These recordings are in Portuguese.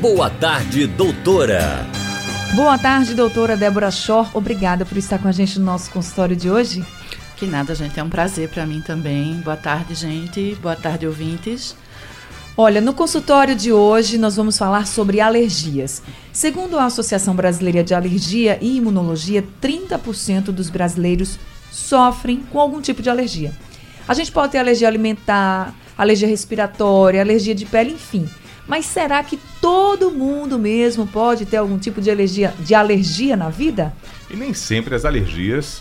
Boa tarde, doutora. Boa tarde, doutora Débora Schor. Obrigada por estar com a gente no nosso consultório de hoje. Que nada, gente. É um prazer para mim também. Boa tarde, gente. Boa tarde, ouvintes. Olha, no consultório de hoje nós vamos falar sobre alergias. Segundo a Associação Brasileira de Alergia e Imunologia, 30% dos brasileiros sofrem com algum tipo de alergia. A gente pode ter alergia alimentar, alergia respiratória, alergia de pele, enfim. Mas será que todo mundo mesmo pode ter algum tipo de alergia, de alergia na vida? E nem sempre as alergias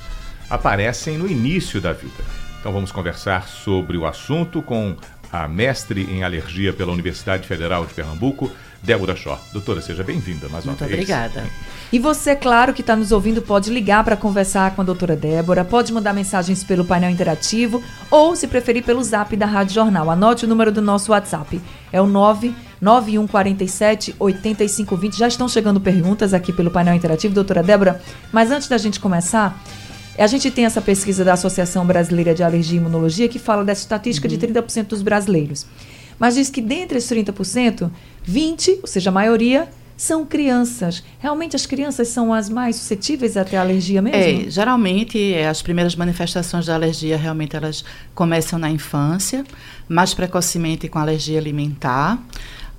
aparecem no início da vida. Então vamos conversar sobre o assunto com a mestre em alergia pela Universidade Federal de Pernambuco, Débora Shaw. Doutora, seja bem-vinda mais uma Muito vez. obrigada. E você, claro, que está nos ouvindo, pode ligar para conversar com a doutora Débora, pode mandar mensagens pelo painel interativo ou, se preferir, pelo zap da Rádio Jornal. Anote o número do nosso WhatsApp. É o 99147 8520. Já estão chegando perguntas aqui pelo painel interativo, doutora Débora. Mas antes da gente começar, a gente tem essa pesquisa da Associação Brasileira de Alergia e Imunologia que fala dessa estatística de 30% dos brasileiros. Mas diz que dentre esses 30%, 20%, ou seja, a maioria, são crianças. Realmente as crianças são as mais suscetíveis a ter alergia mesmo? É, geralmente é, as primeiras manifestações da alergia realmente elas começam na infância, mais precocemente com alergia alimentar.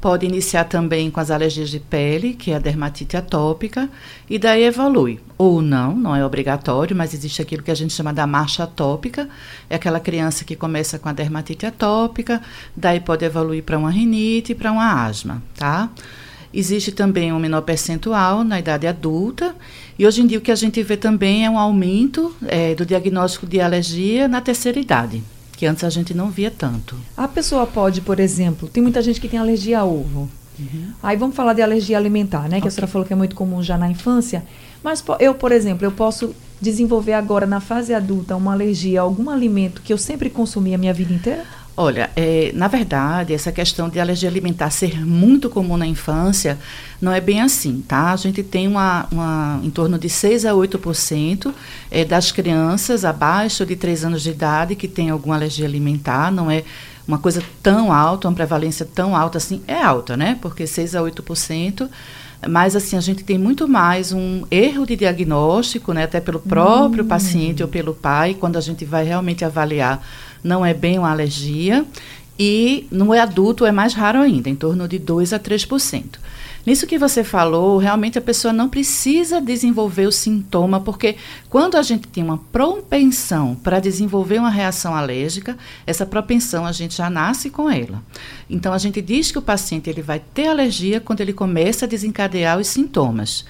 Pode iniciar também com as alergias de pele, que é a dermatite atópica, e daí evolui. Ou não, não é obrigatório, mas existe aquilo que a gente chama da marcha atópica. É aquela criança que começa com a dermatite atópica, daí pode evoluir para uma rinite e para uma asma, tá? Existe também um menor percentual na idade adulta, e hoje em dia o que a gente vê também é um aumento é, do diagnóstico de alergia na terceira idade, que antes a gente não via tanto. A pessoa pode, por exemplo, tem muita gente que tem alergia a ovo. Aí vamos falar de alergia alimentar, né? Que a senhora falou que é muito comum já na infância. Mas eu, por exemplo, eu posso desenvolver agora na fase adulta uma alergia a algum alimento que eu sempre consumi a minha vida inteira? Olha, é, na verdade, essa questão de alergia alimentar ser muito comum na infância não é bem assim, tá? A gente tem uma, uma em torno de 6 a 8% é, das crianças abaixo de 3 anos de idade que tem alguma alergia alimentar, não é uma coisa tão alta, uma prevalência tão alta assim, é alta, né? Porque 6 a 8%. Mas assim, a gente tem muito mais um erro de diagnóstico, né, até pelo próprio paciente ou pelo pai, quando a gente vai realmente avaliar, não é bem uma alergia. E no adulto é mais raro ainda, em torno de 2 a 3%. Nisso que você falou, realmente a pessoa não precisa desenvolver o sintoma, porque quando a gente tem uma propensão para desenvolver uma reação alérgica, essa propensão a gente já nasce com ela. Então a gente diz que o paciente ele vai ter alergia quando ele começa a desencadear os sintomas.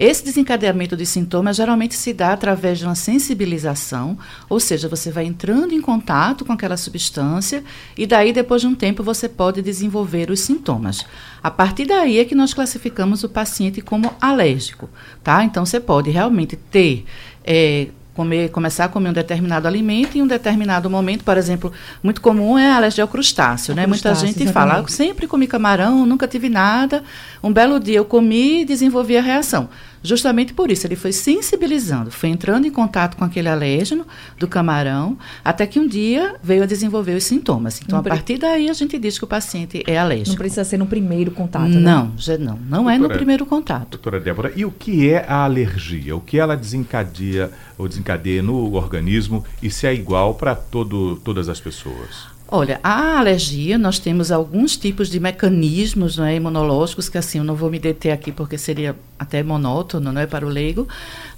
Esse desencadeamento de sintomas geralmente se dá através de uma sensibilização, ou seja, você vai entrando em contato com aquela substância e daí depois de um tempo você pode desenvolver os sintomas. A partir daí é que nós classificamos o paciente como alérgico, tá? Então você pode realmente ter é, comer, começar a comer um determinado alimento em um determinado momento, por exemplo, muito comum é a alergia ao crustáceo, né? Muita crustáceo, gente fala, exatamente. "Ah, sempre comi camarão, nunca tive nada. Um belo dia eu comi e desenvolvi a reação. Justamente por isso, ele foi sensibilizando, foi entrando em contato com aquele alérgeno do camarão, até que um dia veio a desenvolver os sintomas. Então, Não a partir daí, a gente diz que o paciente é alérgico. Não precisa ser no primeiro contato, né? Não, já não. Não é no Doutora- primeiro contato. Doutora Débora, e o que é a alergia? O que ela desencadeia ou desencadeia no organismo e se é igual para todas as pessoas? Olha, a alergia, nós temos alguns tipos de mecanismos não é, imunológicos, que assim, eu não vou me deter aqui porque seria até monótono não é, para o leigo,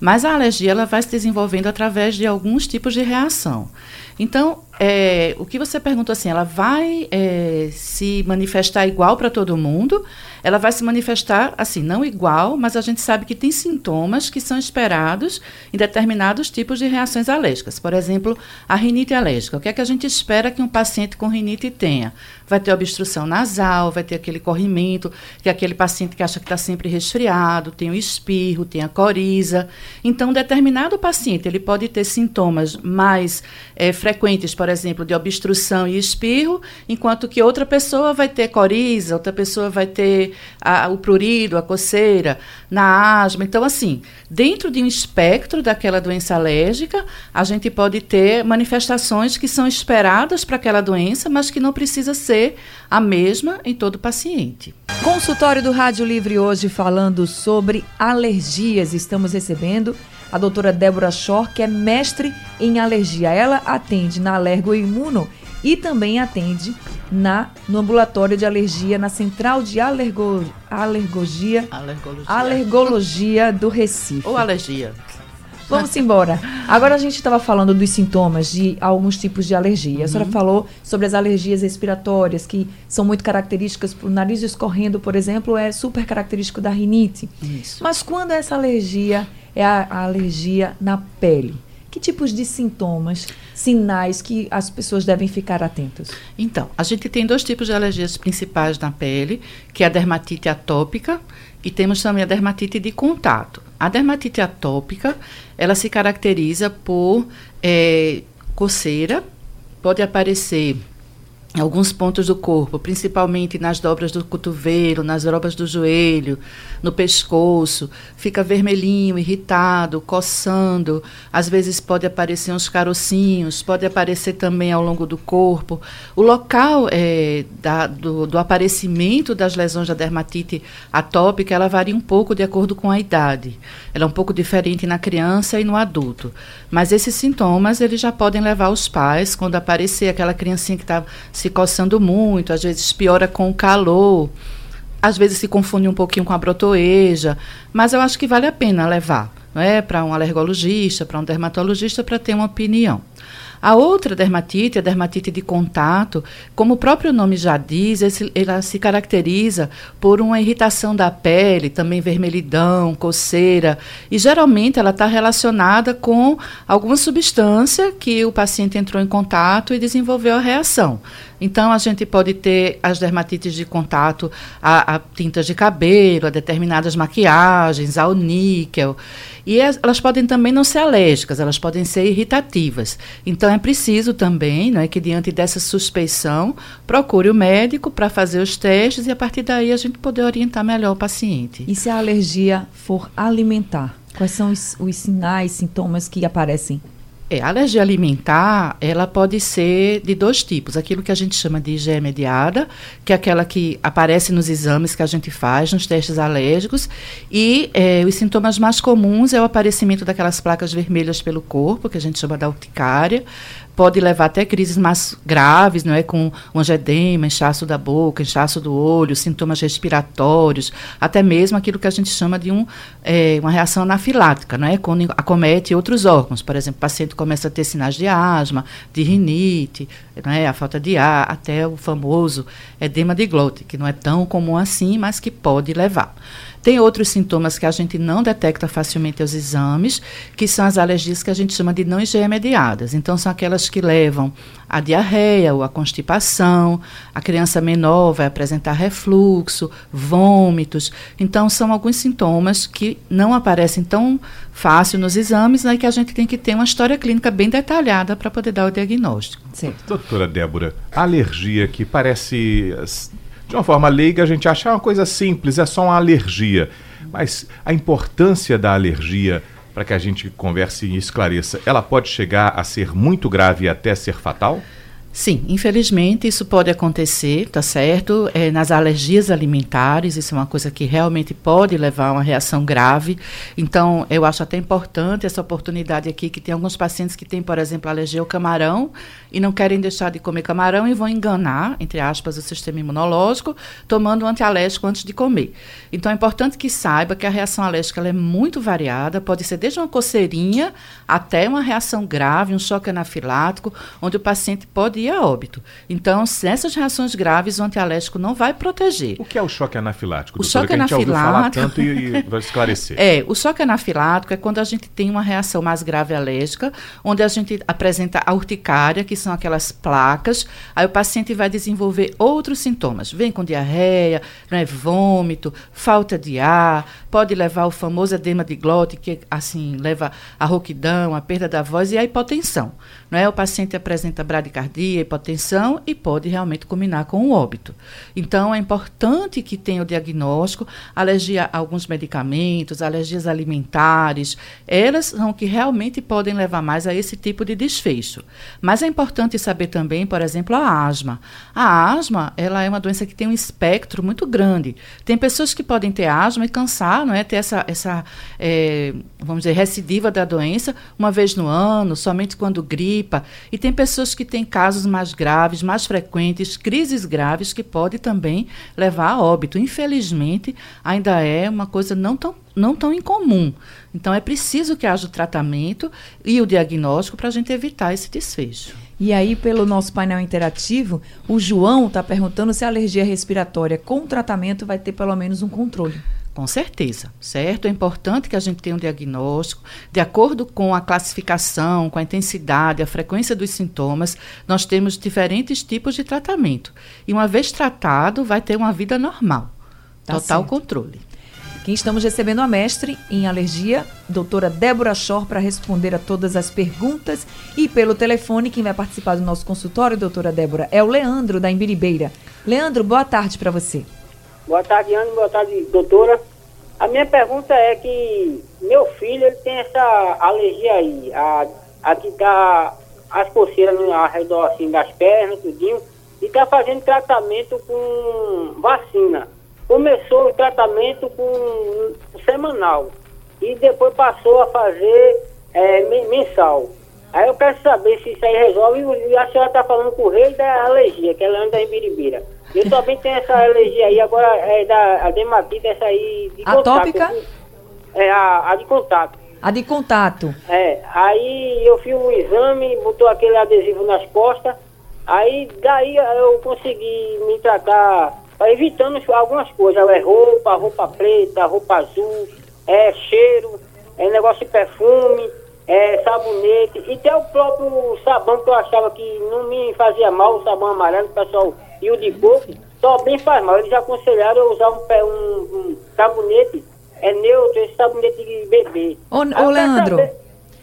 mas a alergia ela vai se desenvolvendo através de alguns tipos de reação. Então, é, o que você perguntou assim, ela vai é, se manifestar igual para todo mundo? ela vai se manifestar assim, não igual, mas a gente sabe que tem sintomas que são esperados em determinados tipos de reações alérgicas. Por exemplo, a rinite alérgica. O que é que a gente espera que um paciente com rinite tenha? Vai ter obstrução nasal, vai ter aquele corrimento, que é aquele paciente que acha que está sempre resfriado, tem o espirro, tem a coriza. Então, determinado paciente, ele pode ter sintomas mais é, frequentes, por exemplo, de obstrução e espirro, enquanto que outra pessoa vai ter coriza, outra pessoa vai ter a, o prurido, a coceira, na asma. Então, assim, dentro de um espectro daquela doença alérgica, a gente pode ter manifestações que são esperadas para aquela doença, mas que não precisa ser a mesma em todo paciente. Consultório do Rádio Livre hoje falando sobre alergias. Estamos recebendo a doutora Débora Schor, que é mestre em alergia. Ela atende na Alergo Imuno e também atende na, no ambulatório de alergia, na Central de alergo, alergogia, alergologia. alergologia do Recife. Ou alergia. Vamos embora. Agora a gente estava falando dos sintomas de alguns tipos de alergia. Uhum. A senhora uhum. falou sobre as alergias respiratórias, que são muito características. O nariz escorrendo, por exemplo, é super característico da rinite. Isso. Mas quando essa alergia é a, a alergia na pele? Que tipos de sintomas, sinais que as pessoas devem ficar atentas? Então, a gente tem dois tipos de alergias principais na pele, que é a dermatite atópica e temos também a dermatite de contato. A dermatite atópica, ela se caracteriza por é, coceira, pode aparecer alguns pontos do corpo, principalmente nas dobras do cotovelo, nas dobras do joelho, no pescoço, fica vermelhinho, irritado, coçando, às vezes pode aparecer uns carocinhos, pode aparecer também ao longo do corpo. O local é, da, do, do aparecimento das lesões da dermatite atópica, ela varia um pouco de acordo com a idade. Ela é um pouco diferente na criança e no adulto. Mas esses sintomas, eles já podem levar os pais, quando aparecer aquela criancinha que está se coçando muito, às vezes piora com o calor, às vezes se confunde um pouquinho com a brotoeja, mas eu acho que vale a pena levar é, para um alergologista, para um dermatologista, para ter uma opinião. A outra dermatite, a dermatite de contato, como o próprio nome já diz, esse, ela se caracteriza por uma irritação da pele, também vermelhidão, coceira, e geralmente ela está relacionada com alguma substância que o paciente entrou em contato e desenvolveu a reação. Então, a gente pode ter as dermatites de contato a, a tintas de cabelo, a determinadas maquiagens, ao níquel. E as, elas podem também não ser alérgicas, elas podem ser irritativas. Então, é preciso também né, que, diante dessa suspeição, procure o médico para fazer os testes e, a partir daí, a gente poder orientar melhor o paciente. E se a alergia for alimentar? Quais são os, os sinais, sintomas que aparecem? É, a alergia alimentar, ela pode ser de dois tipos. Aquilo que a gente chama de IgE mediada, que é aquela que aparece nos exames que a gente faz, nos testes alérgicos. E é, os sintomas mais comuns é o aparecimento daquelas placas vermelhas pelo corpo, que a gente chama da urticária pode levar até crises mais graves, não é, com angedema, inchaço da boca, inchaço do olho, sintomas respiratórios, até mesmo aquilo que a gente chama de um, é, uma reação anafilática, não é, quando acomete outros órgãos. Por exemplo, o paciente começa a ter sinais de asma, de rinite, não é, a falta de ar, até o famoso edema de glote, que não é tão comum assim, mas que pode levar. Tem outros sintomas que a gente não detecta facilmente aos exames, que são as alergias que a gente chama de não IgE mediadas. Então, são aquelas que levam a diarreia ou a constipação, a criança menor vai apresentar refluxo, vômitos. Então, são alguns sintomas que não aparecem tão fácil nos exames, né, que a gente tem que ter uma história clínica bem detalhada para poder dar o diagnóstico. Certo. Doutora Débora, alergia que parece de uma forma leiga, a gente acha uma coisa simples, é só uma alergia. Mas a importância da alergia, para que a gente converse e esclareça, ela pode chegar a ser muito grave e até ser fatal? Sim, infelizmente isso pode acontecer, tá certo? É, nas alergias alimentares, isso é uma coisa que realmente pode levar a uma reação grave. Então, eu acho até importante essa oportunidade aqui, que tem alguns pacientes que têm, por exemplo, alergia ao camarão e não querem deixar de comer camarão e vão enganar, entre aspas, o sistema imunológico, tomando um antialérgico antes de comer. Então, é importante que saiba que a reação alérgica é muito variada, pode ser desde uma coceirinha até uma reação grave, um choque anafilático, onde o paciente pode ir a óbito. Então, nessas reações graves, o antialérgico não vai proteger. O que é o choque anafilático? O choque anafilático. falar tanto e, e vai esclarecer. É, o choque anafilático é quando a gente tem uma reação mais grave alérgica, onde a gente apresenta a urticária, que são aquelas placas, aí o paciente vai desenvolver outros sintomas. Vem com diarreia, né, vômito, falta de ar, pode levar o famoso edema de glote, que assim leva a rouquidão, a perda da voz e a hipotensão. Não é? O paciente apresenta bradicardia, hipotensão e pode realmente culminar com o óbito. Então, é importante que tenha o diagnóstico, alergia a alguns medicamentos, alergias alimentares, elas são que realmente podem levar mais a esse tipo de desfecho. Mas é importante saber também, por exemplo, a asma. A asma, ela é uma doença que tem um espectro muito grande. Tem pessoas que podem ter asma e cansar, não é? Ter essa, essa é, vamos dizer, recidiva da doença uma vez no ano, somente quando gripa. E tem pessoas que têm casos mais graves, mais frequentes, crises graves, que pode também levar a óbito. Infelizmente, ainda é uma coisa não tão, não tão incomum. Então, é preciso que haja o tratamento e o diagnóstico para a gente evitar esse desfecho. E aí, pelo nosso painel interativo, o João está perguntando se a alergia respiratória com tratamento vai ter pelo menos um controle. Com certeza, certo? É importante que a gente tenha um diagnóstico de acordo com a classificação, com a intensidade, a frequência dos sintomas. Nós temos diferentes tipos de tratamento. E uma vez tratado, vai ter uma vida normal. Tá Total certo. controle. Quem estamos recebendo a mestre em alergia, doutora Débora Schor, para responder a todas as perguntas. E pelo telefone, quem vai participar do nosso consultório, doutora Débora, é o Leandro, da Embiribeira. Leandro, boa tarde para você. Boa tarde, Ana. Boa tarde, doutora. A minha pergunta é que meu filho ele tem essa alergia aí, a, a que dá as coceiras ao redor assim, das pernas, tudinho, e está fazendo tratamento com vacina. Começou o tratamento com semanal e depois passou a fazer é, mensal. Aí eu quero saber se isso aí resolve. E a senhora está falando com o rei da alergia, que é Leandro da Embiribira. Eu também tenho essa alergia aí, agora é da a dermatite, essa aí de Atópica? contato. É, a, a de contato. A de contato. É, aí eu fiz o um exame, botou aquele adesivo nas costas, aí daí eu consegui me tratar, evitando algumas coisas, é roupa, roupa preta, roupa azul, é cheiro, é negócio de perfume, é sabonete, e tem o próprio sabão que eu achava que não me fazia mal, o sabão amarelo, o pessoal e o de coco também faz mal. Eles já aconselharam eu usar um, um, um sabonete é neutro, esse sabonete de bebê. Ô, ô Leandro, saber...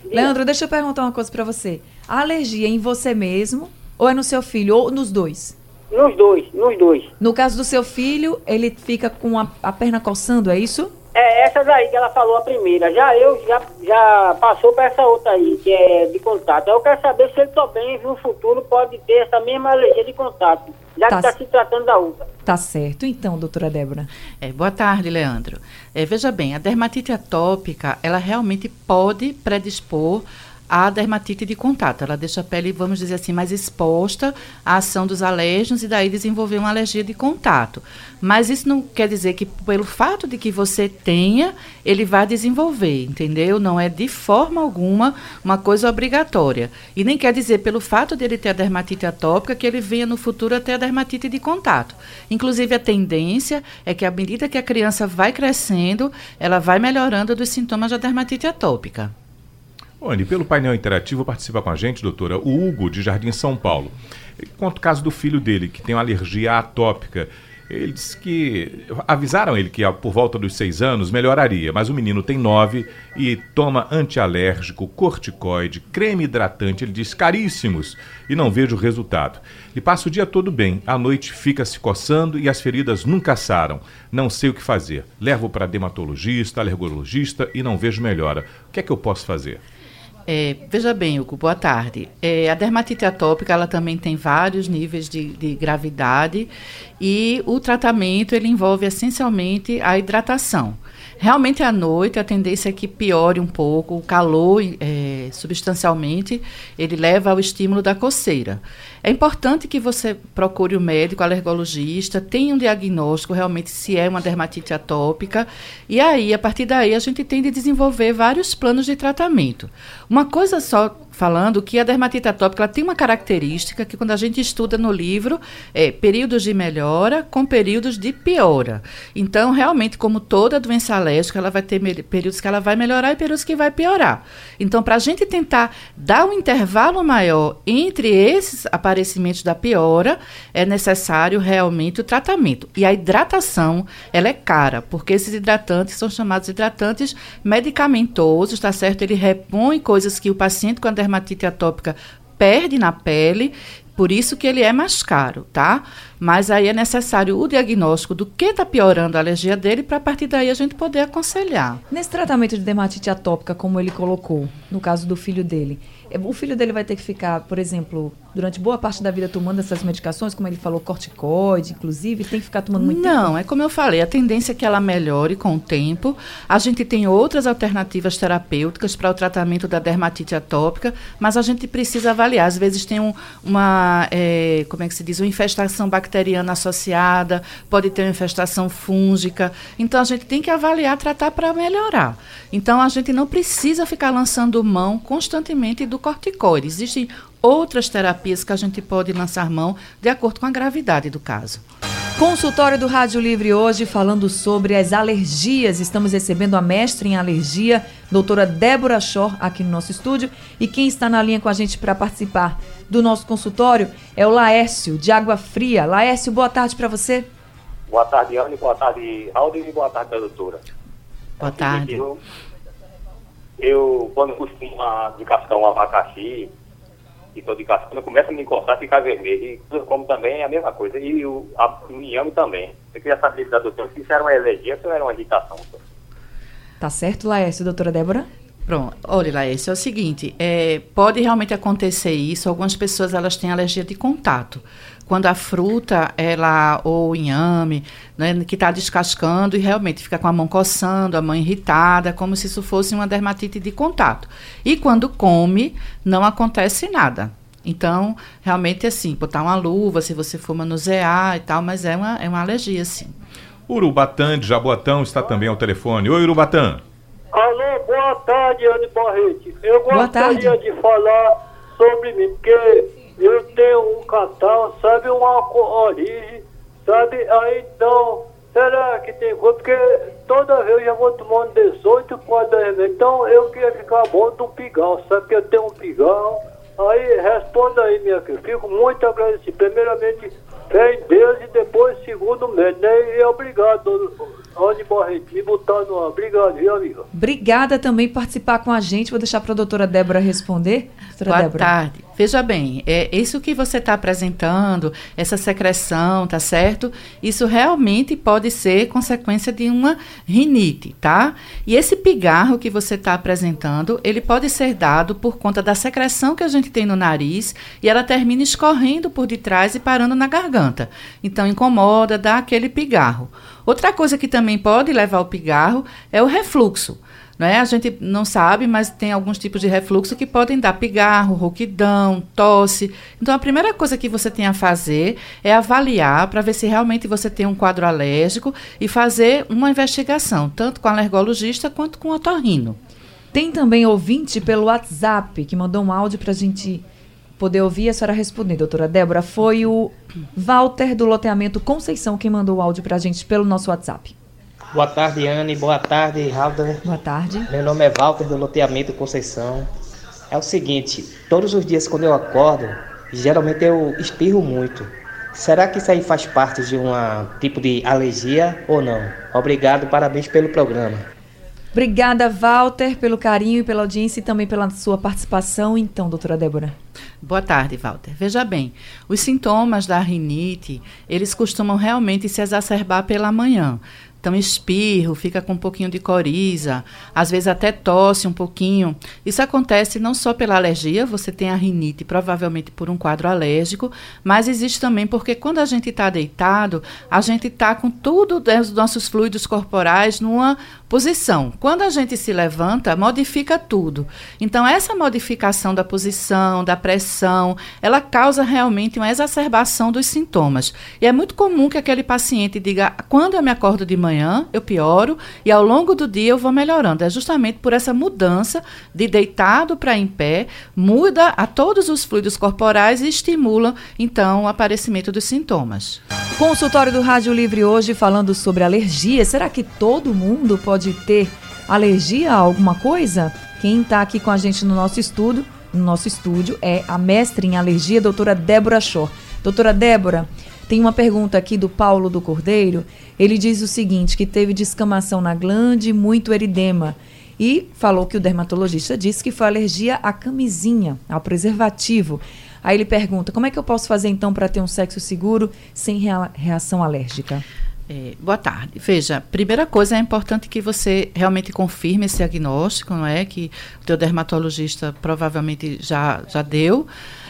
Leandro, deixa eu perguntar uma coisa para você. A alergia é em você mesmo ou é no seu filho ou nos dois? Nos dois, nos dois. No caso do seu filho, ele fica com a, a perna coçando, é isso? É, essa daí que ela falou a primeira. Já eu, já, já passou para essa outra aí, que é de contato. Eu quero saber se ele também, no futuro, pode ter essa mesma alergia de contato já tá que está se tratando da uva. Tá certo, então, doutora Débora. É, boa tarde, Leandro. É, veja bem, a dermatite atópica, ela realmente pode predispor a dermatite de contato. Ela deixa a pele, vamos dizer assim, mais exposta à ação dos alérgenos e daí desenvolver uma alergia de contato. Mas isso não quer dizer que pelo fato de que você tenha, ele vai desenvolver, entendeu? Não é de forma alguma uma coisa obrigatória. E nem quer dizer pelo fato de ele ter a dermatite atópica que ele venha no futuro a ter a dermatite de contato. Inclusive a tendência é que à medida que a criança vai crescendo, ela vai melhorando dos sintomas da dermatite atópica. Olha, pelo painel interativo participa com a gente, doutora, o Hugo, de Jardim São Paulo. Ele conta o caso do filho dele, que tem uma alergia atópica. Ele disse que avisaram ele que por volta dos seis anos melhoraria, mas o menino tem nove e toma antialérgico, corticoide, creme hidratante, ele diz caríssimos e não vejo resultado. Ele passa o dia todo bem, à noite fica se coçando e as feridas nunca saram. Não sei o que fazer. Levo para dermatologista, alergologista e não vejo melhora. O que é que eu posso fazer? É, veja bem, Hugo, boa tarde. É, a dermatite atópica ela também tem vários níveis de, de, gravidade e o tratamento ele envolve essencialmente a hidratação. Realmente à noite a tendência é que piore um pouco, o calor é, substancialmente ele leva ao estímulo da coceira. É importante que você procure o médico, o alergologista, tenha um diagnóstico realmente se é uma dermatite atópica. E aí, a partir daí, a gente tem de desenvolver vários planos de tratamento. Uma coisa só falando que a dermatite atópica tem uma característica que quando a gente estuda no livro é períodos de melhora com períodos de piora. Então, realmente, como toda doença alérgica, ela vai ter períodos que ela vai melhorar e períodos que vai piorar. Então, para a gente tentar dar um intervalo maior entre esses aparecimentos da piora, é necessário realmente o tratamento. E a hidratação, ela é cara, porque esses hidratantes são chamados hidratantes medicamentosos, tá certo? Ele repõe coisas que o paciente com a dermatite atópica perde na pele, por isso que ele é mais caro, tá? Mas aí é necessário o diagnóstico do que está piorando a alergia dele para a partir daí a gente poder aconselhar. Nesse tratamento de dermatite atópica, como ele colocou, no caso do filho dele, o filho dele vai ter que ficar, por exemplo, durante boa parte da vida tomando essas medicações, como ele falou, corticoide, inclusive, tem que ficar tomando muito Não, tempo? é como eu falei, a tendência é que ela melhore com o tempo. A gente tem outras alternativas terapêuticas para o tratamento da dermatite atópica, mas a gente precisa avaliar. Às vezes tem um, uma, é, como é que se diz, uma infestação bacteriana associada, pode ter uma infestação fúngica. Então a gente tem que avaliar, tratar para melhorar. Então a gente não precisa ficar lançando mão constantemente do corticoide. Existem outras terapias que a gente pode lançar mão de acordo com a gravidade do caso. Consultório do Rádio Livre hoje falando sobre as alergias. Estamos recebendo a mestre em alergia, doutora Débora Schor, aqui no nosso estúdio. E quem está na linha com a gente para participar do nosso consultório é o Laércio, de Água Fria. Laércio, boa tarde para você. Boa tarde, Anne. Boa tarde, Aldo. E boa tarde, doutora. Boa tarde. Eu, eu quando costumo de capitão um abacaxi, e tô de cascona, começa a me encostar e ficar vermelho. E como também é a mesma coisa. E o, inhame também. Eu queria saber da doutora se isso era uma alergia ou era uma irritação. Tá certo, Laércio, doutora Débora? Pronto, olha, Laércio, é o seguinte, é, pode realmente acontecer isso, algumas pessoas elas têm alergia de contato. Quando a fruta, ela, ou o inhame, né, que está descascando e realmente fica com a mão coçando, a mão irritada, como se isso fosse uma dermatite de contato. E quando come, não acontece nada. Então, realmente, assim, botar uma luva se você for manusear e tal, mas é uma, é uma alergia, sim. Urubatã de Jaboatão está também ao telefone. Oi, Urubatã. Alô, boa tarde, Anne Barrete. Eu gostaria de falar sobre mim, porque eu tenho um catarro, sabe, uma origem, sabe? Aí então, será que tem coisa? Porque toda vez eu já vou tomando 18 quadros remédio. Então eu queria ficar bom um pigal, sabe? Que eu tenho um pigal. Aí responda aí, minha filha. Fico muito agradecido. Primeiramente, fé em Deus e depois segundo médico, né? E obrigado, Rony Barreto, me botar no Obrigado, viu, amiga? Obrigada também por participar com a gente. Vou deixar para a doutora Débora responder. Doutora Boa Débora. tarde. Veja bem, é, isso que você está apresentando, essa secreção, tá certo? Isso realmente pode ser consequência de uma rinite, tá? E esse pigarro que você está apresentando, ele pode ser dado por conta da secreção que a gente tem no nariz e ela termina escorrendo por detrás e parando na garganta. Então incomoda, dá aquele pigarro. Outra coisa que também pode levar ao pigarro é o refluxo. Né? A gente não sabe, mas tem alguns tipos de refluxo que podem dar pigarro, rouquidão, tosse. Então, a primeira coisa que você tem a fazer é avaliar para ver se realmente você tem um quadro alérgico e fazer uma investigação, tanto com alergologista quanto com o otorrino. Tem também ouvinte pelo WhatsApp que mandou um áudio para a gente poder ouvir a senhora responder, doutora Débora. Foi o Walter do loteamento Conceição quem mandou o áudio para a gente pelo nosso WhatsApp. Boa tarde, Anne. Boa tarde, Raulder. Boa tarde. Meu nome é Walter do Loteamento Conceição. É o seguinte, todos os dias quando eu acordo, geralmente eu espirro muito. Será que isso aí faz parte de um tipo de alergia ou não? Obrigado, parabéns pelo programa. Obrigada, Walter, pelo carinho e pela audiência e também pela sua participação. Então, doutora Débora. Boa tarde, Walter. Veja bem, os sintomas da rinite, eles costumam realmente se exacerbar pela manhã. Então, espirro, fica com um pouquinho de coriza, às vezes até tosse um pouquinho. Isso acontece não só pela alergia, você tem a rinite, provavelmente por um quadro alérgico, mas existe também porque quando a gente está deitado, a gente está com tudo os nossos fluidos corporais numa posição. Quando a gente se levanta, modifica tudo. Então, essa modificação da posição, da pressão, ela causa realmente uma exacerbação dos sintomas. E é muito comum que aquele paciente diga: quando eu me acordo de manhã, eu pioro, e ao longo do dia eu vou melhorando. É justamente por essa mudança de deitado para em pé, muda a todos os fluidos corporais e estimula, então, o aparecimento dos sintomas. Consultório do Rádio Livre hoje falando sobre alergia. Será que todo mundo pode ter alergia a alguma coisa? Quem está aqui com a gente no nosso estudo, no nosso estúdio, é a mestre em alergia, doutora Débora Shore. Doutora Débora, tem uma pergunta aqui do Paulo do Cordeiro. Ele diz o seguinte: que teve descamação na glande, muito eridema. E falou que o dermatologista disse que foi alergia à camisinha, ao preservativo. Aí ele pergunta: como é que eu posso fazer então para ter um sexo seguro sem reação alérgica? É, boa tarde. Veja, primeira coisa é importante que você realmente confirme esse diagnóstico, não é? Que o teu dermatologista provavelmente já, já deu.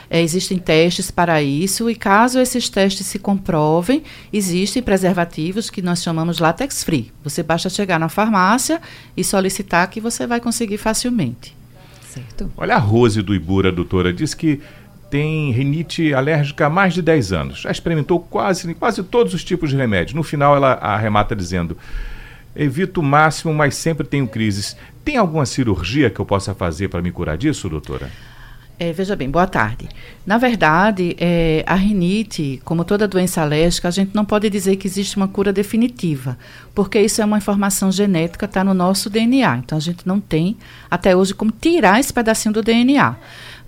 É, existem testes para isso e caso esses testes se comprovem, existem preservativos que nós chamamos latex free. Você basta chegar na farmácia e solicitar que você vai conseguir facilmente. Certo. Olha a Rose do Ibura, doutora, diz que tem rinite alérgica há mais de 10 anos. Já experimentou quase, quase todos os tipos de remédio. No final, ela arremata dizendo: Evito o máximo, mas sempre tenho crises. Tem alguma cirurgia que eu possa fazer para me curar disso, doutora? É, veja bem, boa tarde. Na verdade, é, a rinite, como toda doença alérgica, a gente não pode dizer que existe uma cura definitiva, porque isso é uma informação genética, está no nosso DNA. Então, a gente não tem, até hoje, como tirar esse pedacinho do DNA.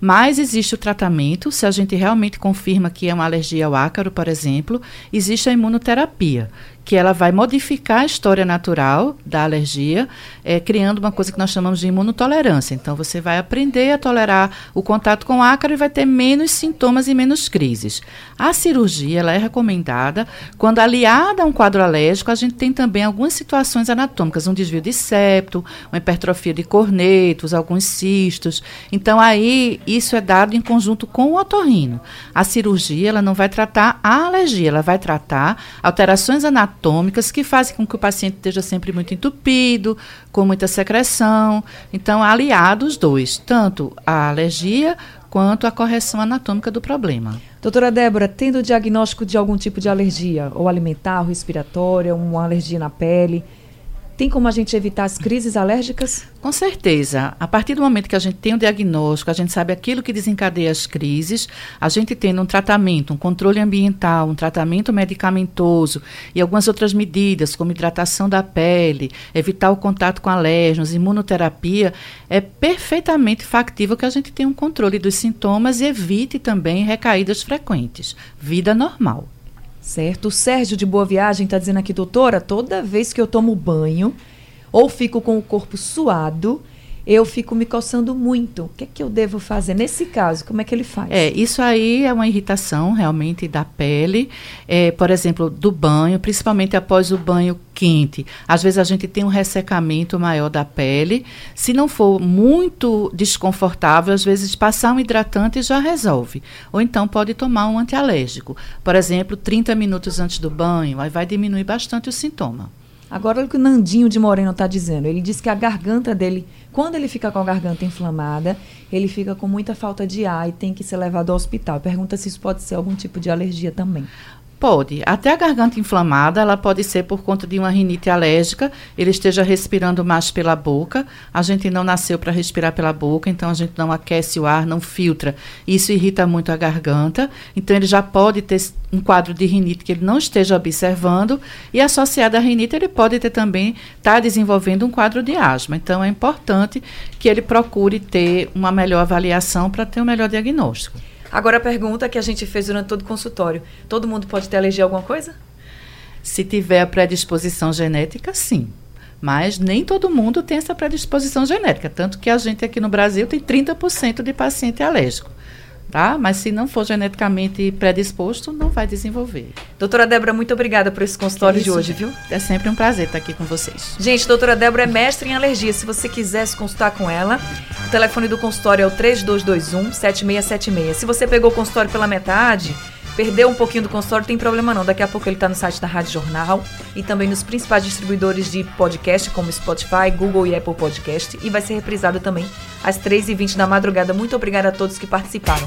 Mas existe o tratamento, se a gente realmente confirma que é uma alergia ao ácaro, por exemplo, existe a imunoterapia, que ela vai modificar a história natural da alergia, é, criando uma coisa que nós chamamos de imunotolerância. Então, você vai aprender a tolerar o contato com ácaro e vai ter menos sintomas e menos crises. A cirurgia ela é recomendada quando aliada a um quadro alérgico, a gente tem também algumas situações anatômicas, um desvio de septo, uma hipertrofia de cornetos, alguns cistos. Então, aí, isso é dado em conjunto com o otorrino. A cirurgia ela não vai tratar a alergia, ela vai tratar alterações anatômicas anatômicas que fazem com que o paciente esteja sempre muito entupido, com muita secreção. Então, aliado os dois, tanto a alergia quanto a correção anatômica do problema. Doutora Débora, tendo o diagnóstico de algum tipo de alergia, ou alimentar, ou respiratória, uma alergia na pele, tem como a gente evitar as crises alérgicas? Com certeza. A partir do momento que a gente tem o um diagnóstico, a gente sabe aquilo que desencadeia as crises, a gente tendo um tratamento, um controle ambiental, um tratamento medicamentoso e algumas outras medidas, como hidratação da pele, evitar o contato com alérgenos, imunoterapia, é perfeitamente factível que a gente tenha um controle dos sintomas e evite também recaídas frequentes. Vida normal. Certo. O Sérgio de Boa Viagem está dizendo aqui, doutora, toda vez que eu tomo banho ou fico com o corpo suado, eu fico me coçando muito. O que é que eu devo fazer? Nesse caso, como é que ele faz? É, isso aí é uma irritação realmente da pele, é, por exemplo, do banho, principalmente após o banho quente. Às vezes a gente tem um ressecamento maior da pele. Se não for muito desconfortável, às vezes passar um hidratante já resolve. Ou então pode tomar um antialérgico. Por exemplo, 30 minutos antes do banho, aí vai diminuir bastante o sintoma. Agora, olha o que o Nandinho de Moreno está dizendo. Ele diz que a garganta dele, quando ele fica com a garganta inflamada, ele fica com muita falta de ar e tem que ser levado ao hospital. Pergunta se isso pode ser algum tipo de alergia também. Pode. Até a garganta inflamada, ela pode ser por conta de uma rinite alérgica, ele esteja respirando mais pela boca. A gente não nasceu para respirar pela boca, então a gente não aquece o ar, não filtra. Isso irrita muito a garganta. Então ele já pode ter um quadro de rinite que ele não esteja observando e associado à rinite ele pode ter também estar tá desenvolvendo um quadro de asma. Então é importante que ele procure ter uma melhor avaliação para ter um melhor diagnóstico. Agora a pergunta que a gente fez durante todo o consultório: todo mundo pode ter alergia a alguma coisa? Se tiver a predisposição genética, sim. Mas nem todo mundo tem essa predisposição genética. Tanto que a gente aqui no Brasil tem 30% de paciente alérgico. tá? Mas se não for geneticamente predisposto, não vai desenvolver. Doutora Débora, muito obrigada por esse consultório é de hoje, viu? É sempre um prazer estar aqui com vocês. Gente, doutora Débora é mestre em alergia. Se você quiser se consultar com ela, o telefone do consultório é o 3221 7676. Se você pegou o consultório pela metade, Perdeu um pouquinho do consultório, tem problema não. Daqui a pouco ele está no site da Rádio Jornal e também nos principais distribuidores de podcast, como Spotify, Google e Apple Podcast. E vai ser reprisado também às 3h20 da madrugada. Muito obrigada a todos que participaram.